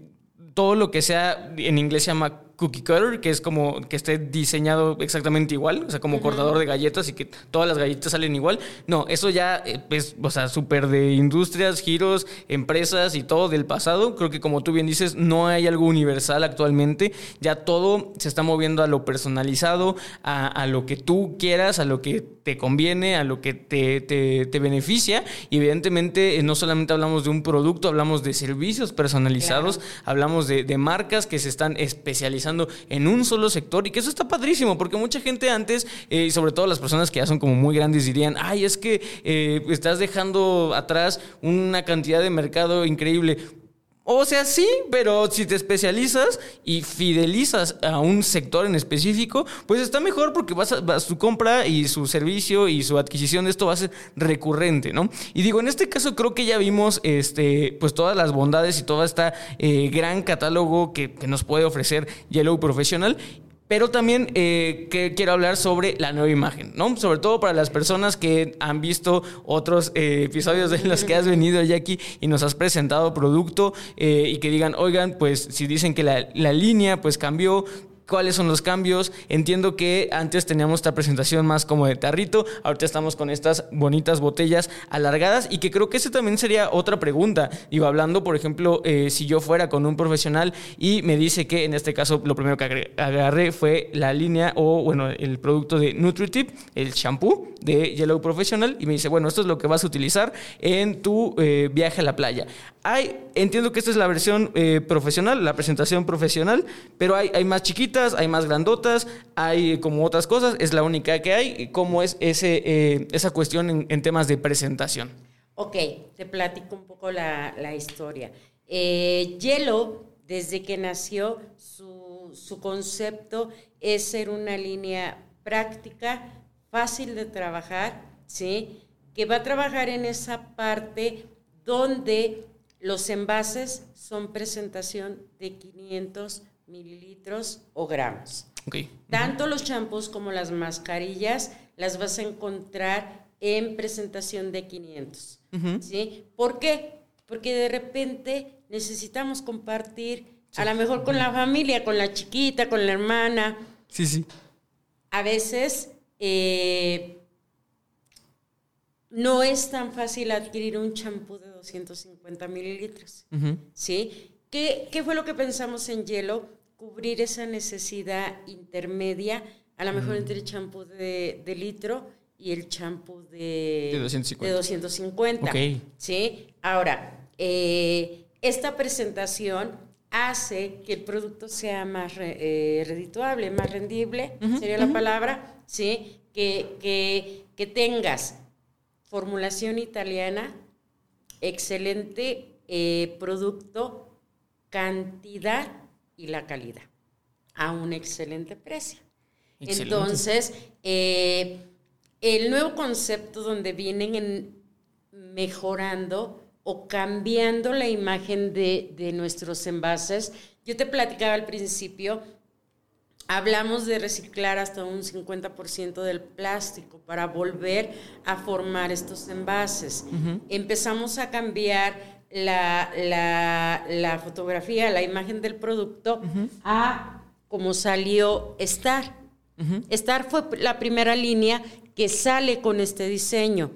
todo lo que sea, en inglés se llama cookie cutter, que es como que esté diseñado exactamente igual, o sea, como cortador de galletas y que todas las galletas salen igual. No, eso ya es, eh, pues, o sea, súper de industrias, giros, empresas y todo del pasado. Creo que como tú bien dices, no hay algo universal actualmente. Ya todo se está moviendo a lo personalizado, a, lo que tú quieras, a lo que te conviene, a lo que te, te, beneficia. Y evidentemente eh, no solamente hablamos de un producto, hablamos de servicios personalizados, hablamos de, de marcas que se están especializando en un solo sector y que eso está padrísimo porque mucha gente antes, eh, y sobre todo las personas que ya son como muy grandes, dirían, ay, es que eh, estás dejando atrás una cantidad de mercado increíble. O sea, sí, pero si te especializas y fidelizas a un sector en específico, pues está mejor porque vas a, su compra y su servicio y su adquisición de esto va a ser recurrente, ¿no? Y digo, en este caso creo que ya vimos este, pues todas las bondades y todo este gran catálogo que nos puede ofrecer Yellow Professional pero también eh, que quiero hablar sobre la nueva imagen, ¿no? Sobre todo para las personas que han visto otros eh, episodios de los que has venido, Jackie, y nos has presentado producto eh, y que digan, oigan, pues si dicen que la línea pues cambió, cuáles son los cambios. Entiendo que antes teníamos esta presentación más como de tarrito, ahorita estamos con estas bonitas botellas alargadas y que creo que esa también sería otra pregunta. Digo, hablando, por ejemplo, eh, si yo fuera con un profesional y me dice que en este caso lo primero que agarré fue la línea o, bueno, el producto de Nutritip, el shampoo de Yellow Professional y me dice, bueno, esto es lo que vas a utilizar en tu eh, viaje a la playa. Hay, entiendo que esta es la versión eh, profesional, la presentación profesional, pero hay, hay más chiquitas, hay más grandotas, hay como otras cosas, es la única que hay. ¿Cómo es ese, eh, esa cuestión en, temas de presentación? Ok, te platico un poco la, la historia. Eh, Yellow, desde que nació, su, su concepto es ser una línea práctica, fácil de trabajar, ¿sí? que va a trabajar en esa parte donde los envases son presentación de 500 mililitros o gramos. Tanto los champús como las mascarillas las vas a encontrar en presentación de 500. ¿sí? ¿Por qué? Porque de repente necesitamos compartir, a lo mejor con la familia, con la chiquita, con la hermana. Sí, sí. A veces eh, no es tan fácil adquirir un champú de 250 mililitros. ¿Sí? ¿Qué, fue lo que pensamos en hielo? Cubrir esa necesidad intermedia, a lo mejor entre el champú de, litro y el champú de, de 250. ¿Sí? Ahora, eh, esta presentación hace que el producto sea más eh, redituable, más rendible, sería la palabra, ¿sí? Que, que, que tengas formulación italiana, excelente eh, producto, cantidad y la calidad a un excelente precio. Entonces, eh, el nuevo concepto donde vienen mejorando o cambiando la imagen de, de nuestros envases, yo te platicaba al principio Hablamos de reciclar hasta un 50% del plástico para volver a formar estos envases. Empezamos a cambiar la, la, fotografía, la imagen del producto a como salió Star. Star fue la primera línea que sale con este diseño.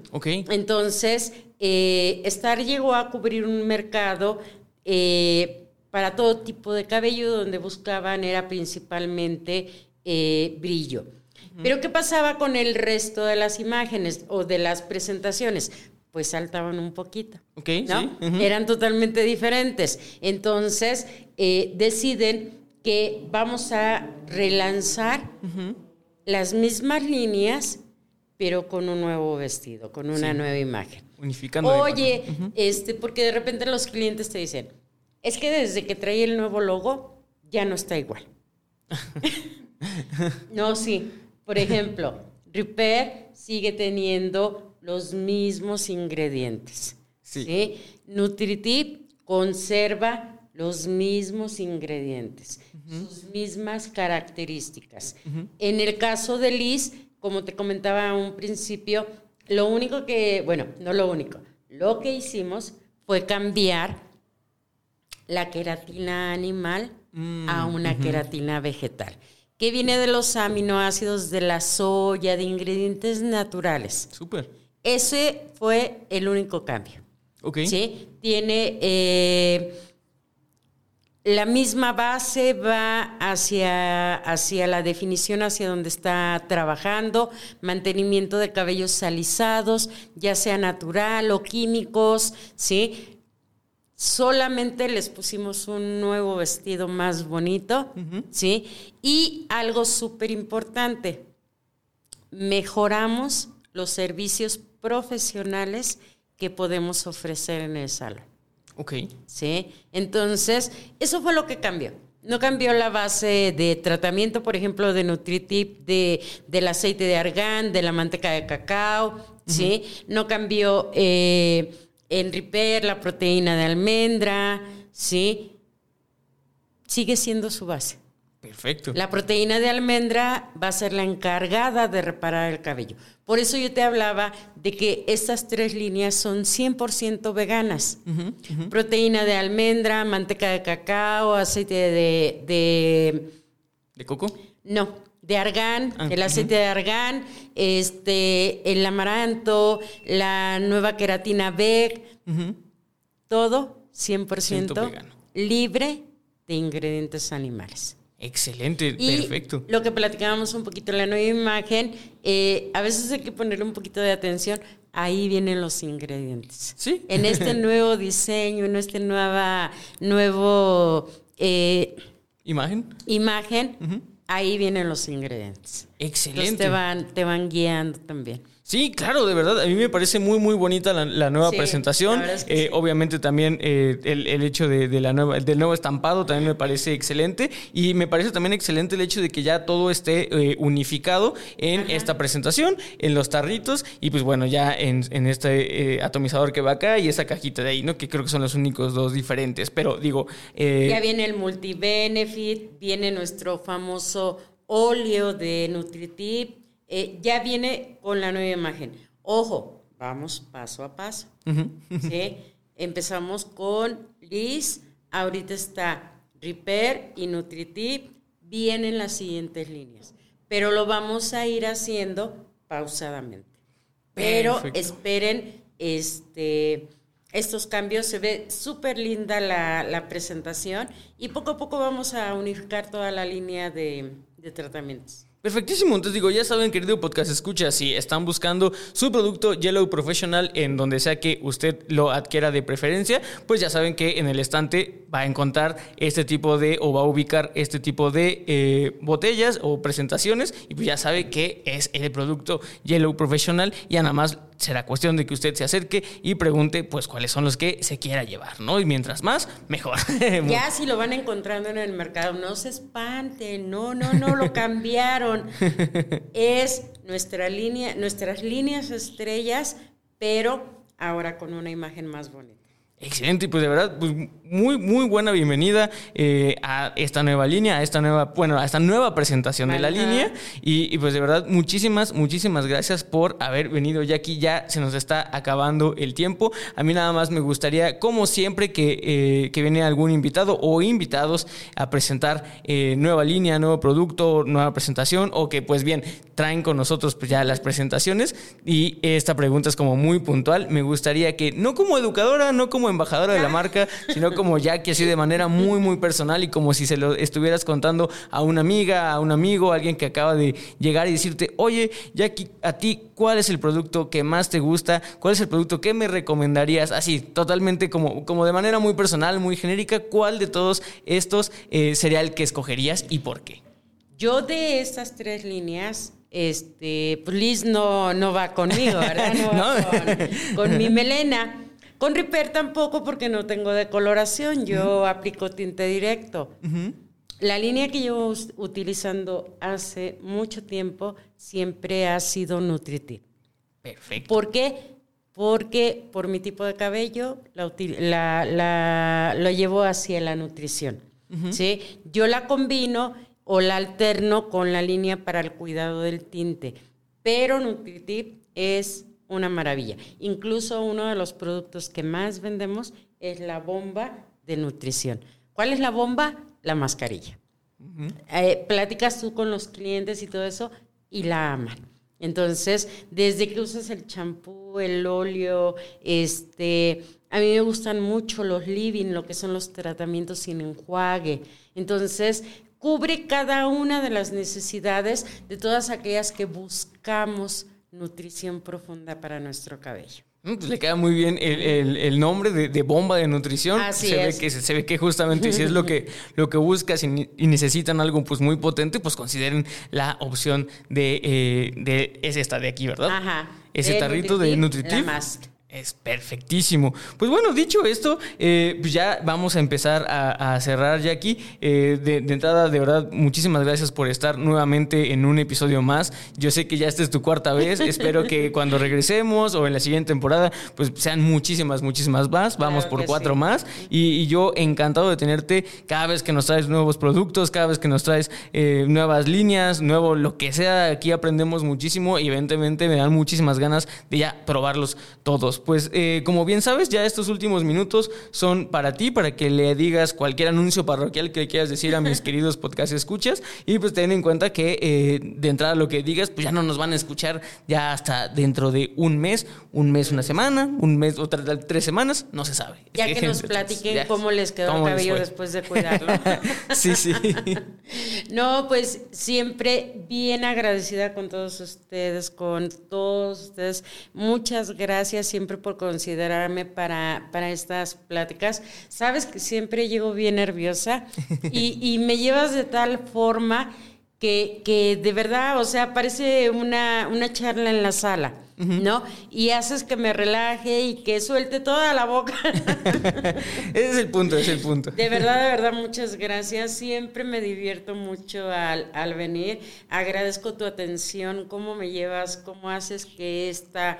Entonces, eh, Star llegó a cubrir un mercado eh, para todo tipo de cabello, donde buscaban era principalmente eh, brillo. Pero ¿qué pasaba con el resto de las imágenes o de las presentaciones? Pues saltaban un poquito. Ok, ¿no? Eran totalmente diferentes. Entonces eh, deciden que vamos a relanzar las mismas líneas, pero con un nuevo vestido, con una nueva imagen. Unificando. Oye, este, porque de repente los clientes te dicen, es que desde que trae el nuevo logo, ya no está igual. no, sí. Por ejemplo, Repair sigue teniendo los mismos ingredientes. Sí. Sí. Nutritive conserva los mismos ingredientes, sus mismas características. En el caso de Liz, como te comentaba a un principio, lo único que, bueno, no lo único, lo que hicimos fue cambiar la queratina animal a una queratina vegetal, que viene de los aminoácidos de la soya, de ingredientes naturales. Súper. Ese fue el único cambio. Ok. ¿sí? Tiene eh, la misma base, va hacia, hacia la definición, hacia donde está trabajando, mantenimiento de cabellos alisados, ya sea natural o químicos, ¿sí? Solamente les pusimos un nuevo vestido más bonito, ¿sí? Y algo súper importante, mejoramos los servicios profesionales que podemos ofrecer en el salón. Ok. ¿sí? Entonces, eso fue lo que cambió. No cambió la base de tratamiento, por ejemplo, de Nutritip, de, del aceite de argán, de la manteca de cacao, ¿sí? No cambió eh, el Repair, la proteína de almendra, ¿sí? Sigue siendo su base. Perfecto. La proteína de almendra va a ser la encargada de reparar el cabello. Por eso yo te hablaba de que estas tres líneas son 100% veganas. Proteína de almendra, manteca de cacao, aceite de... de ¿De coco? no, de argán, Ah, el aceite de argán, este, el amaranto, la nueva queratina VEG, todo 100% vegano. libre de ingredientes animales. Excelente, Y perfecto. lo que platicábamos un poquito en la nueva imagen, eh, a veces hay que ponerle un poquito de atención. Ahí vienen los ingredientes. Sí. En este nuevo diseño, en este nueva, nuevo eh, ¿Imagen? imagen, ahí vienen los ingredientes. Entonces Excelente. te van, te van guiando también. Sí, claro, de verdad. A mí me parece muy, muy bonita la, la nueva Sí, presentación. la verdad es que Eh, sí. Obviamente también eh, el, el hecho de, de la nueva, del nuevo estampado también me parece excelente. Y me parece también excelente el hecho de que ya todo esté eh, unificado en esta presentación, en los tarritos y pues bueno, ya en, en este eh, atomizador que va acá y esa cajita de ahí, ¿no? Que creo que son los únicos dos diferentes. Pero digo... eh, Ya viene el multibenefit, viene nuestro famoso óleo de Nutritip, eh, ya viene con la nueva imagen. Ojo, vamos paso a paso. ¿sí? Empezamos con Liz, ahorita está Repair y Nutritip, vienen las siguientes líneas, pero lo vamos a ir haciendo pausadamente. Pero Perfecto. esperen este, estos cambios. Se ve súper linda la, la presentación y poco a poco vamos a unificar toda la línea de, de tratamientos. Perfectísimo, entonces digo, ya saben, querido podcast escucha, si están buscando su producto Yellow Professional en donde sea que usted lo adquiera de preferencia, pues ya saben que en el estante va a encontrar este tipo de, o va a ubicar este tipo de eh, botellas o presentaciones, y pues ya sabe que es el producto Yellow Professional, y nada más será cuestión de que usted se acerque y pregunte, pues, cuáles son los que se quiera llevar, ¿no? Y mientras más, mejor. Ya si lo van encontrando en el mercado, no se espanten, no, no, no, lo cambiaron. Es nuestra línea, nuestras líneas estrellas, pero ahora con una imagen más bonita. Excelente, y pues de verdad, pues muy, muy buena bienvenida eh, a esta nueva línea, a esta nueva, bueno, a esta nueva presentación de la línea. Y, y, pues de verdad, muchísimas, muchísimas gracias por haber venido ya aquí. Ya se nos está acabando el tiempo. A mí nada más me gustaría, como siempre, que, eh, que viene algún invitado o invitados a presentar eh, nueva línea, nuevo producto, nueva presentación, o que pues bien, traen con nosotros pues ya las presentaciones. Y esta pregunta es como muy puntual. Me gustaría que, no como educadora, no como embajadora de la marca, sino como Jackie, así de manera muy, muy personal y como si se lo estuvieras contando a una amiga, a un amigo, a alguien que acaba de llegar y decirte, oye, Jackie, a ti, ¿cuál es el producto que más te gusta? ¿Cuál es el producto que me recomendarías? Así, totalmente como, como de manera muy personal, muy genérica, ¿cuál de todos estos eh, sería el que escogerías y por qué? Yo de estas tres líneas, este, pues Liz no, no va conmigo, ¿verdad? No va con, mi melena. Con Repair tampoco porque no tengo decoloración, yo aplico tinte directo. La línea que llevo utilizando hace mucho tiempo siempre ha sido Nutritive. Perfecto. ¿Por qué? Porque por mi tipo de cabello la, lo llevo hacia la nutrición. ¿sí? Yo la combino o la alterno con la línea para el cuidado del tinte, pero Nutritive es una maravilla. Incluso uno de los productos que más vendemos es la bomba de nutrición. ¿Cuál es la bomba? La mascarilla. Eh, platicas tú con los clientes y todo eso y la aman. Entonces, desde que usas el champú, el óleo, este, a mí me gustan mucho los living, lo que son los tratamientos sin enjuague. Entonces, cubre cada una de las necesidades de todas aquellas que buscamos nutrición profunda para nuestro cabello. Mm, pues le queda muy bien el, nombre de, bomba de nutrición. Así se es. ve que se, ve que justamente si es lo que lo que buscas y, necesitan algo pues muy potente, pues consideren la opción de, eh, de es esta de aquí, ¿verdad? Ajá. Ese tarrito de Nutritive. La es perfectísimo. Pues bueno, dicho esto, eh, pues ya vamos a empezar a, cerrar ya aquí. Eh, de, entrada, de verdad, muchísimas gracias por estar nuevamente en un episodio más. Yo sé que ya esta es tu cuarta vez. Espero que cuando regresemos o en la siguiente temporada, pues sean muchísimas, muchísimas más. Vamos por cuatro más. Y, yo encantado de tenerte cada vez que nos traes nuevos productos, cada vez que nos traes eh, nuevas líneas, nuevo lo que sea. Aquí aprendemos muchísimo y evidentemente me dan muchísimas ganas de ya probarlos todos pues eh, como bien sabes, ya estos últimos minutos son para ti, para que le digas cualquier anuncio parroquial que quieras decir a mis queridos podcast escuchas. Y pues ten en cuenta que eh, de entrada lo que digas, pues ya no nos van a escuchar ya hasta dentro de un mes, un mes, una semana, un mes, otra tres semanas, no se sabe. Ya que, nos platiquen cómo les quedó el cabello después de cuidarlo. sí, sí. no, pues siempre bien agradecida con todos ustedes, con todos ustedes. Muchas gracias siempre por considerarme para, para estas pláticas. Sabes que siempre llego bien nerviosa y, y me llevas de tal forma que, que, de verdad, o sea, parece una, una charla en la sala, ¿no? Y haces que me relaje y que suelte toda la boca. ese es el punto, ese es el punto. De verdad, de verdad, muchas gracias. Siempre me divierto mucho al, al venir. Agradezco tu atención, cómo me llevas, cómo haces que esta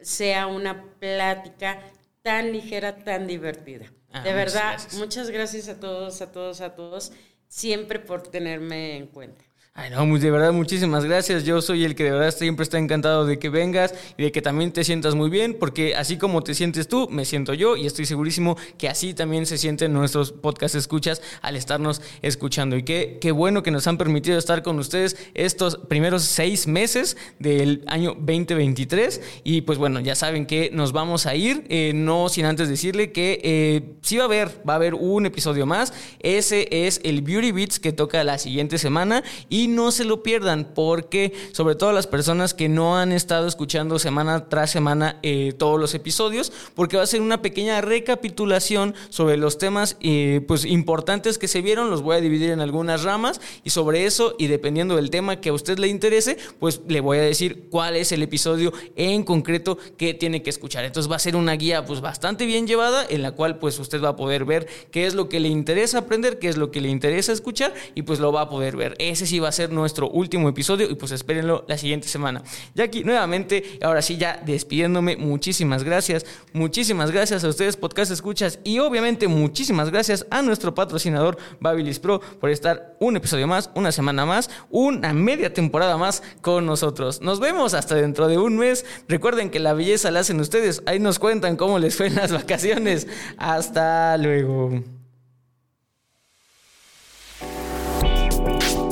sea una plática tan ligera, tan divertida. Ah, de verdad, muchas gracias a todos, a todos, a todos, siempre por tenerme en cuenta. Ay, no, de verdad, muchísimas gracias. Yo soy el que de verdad siempre está encantado de que vengas y de que también te sientas muy bien, porque así como te sientes tú, me siento yo y estoy segurísimo que así también se sienten nuestros podcast escuchas al estarnos escuchando. Y qué, qué bueno que nos han permitido estar con ustedes estos primeros seis meses del año 2023. Y pues bueno, ya saben que nos vamos a ir, eh, no sin antes decirle que eh, sí va a haber, va a haber un episodio más. Ese es el Beauty Beats que toca la siguiente semana y no se lo pierdan porque sobre todo las personas que no han estado escuchando semana tras semana eh, todos los episodios, porque va a ser una pequeña recapitulación sobre los temas eh, pues importantes que se vieron, los voy a dividir en algunas ramas y sobre eso y dependiendo del tema que a usted le interese, pues le voy a decir cuál es el episodio en concreto que tiene que escuchar. Entonces va a ser una guía pues bastante bien llevada en la cual pues usted va a poder ver qué es lo que le interesa aprender, qué es lo que le interesa escuchar y pues lo va a poder ver. Ese sí va a ser nuestro último episodio y pues espérenlo la siguiente semana. Aquí nuevamente, ahora sí ya despidiéndome, muchísimas gracias, muchísimas gracias a ustedes podcast escuchas y obviamente muchísimas gracias a nuestro patrocinador Babilis Pro por estar un episodio más, una semana más, una media temporada más con nosotros. Nos vemos hasta dentro de un mes. Recuerden que la belleza la hacen ustedes. Ahí nos cuentan cómo les fue en las vacaciones. Hasta luego.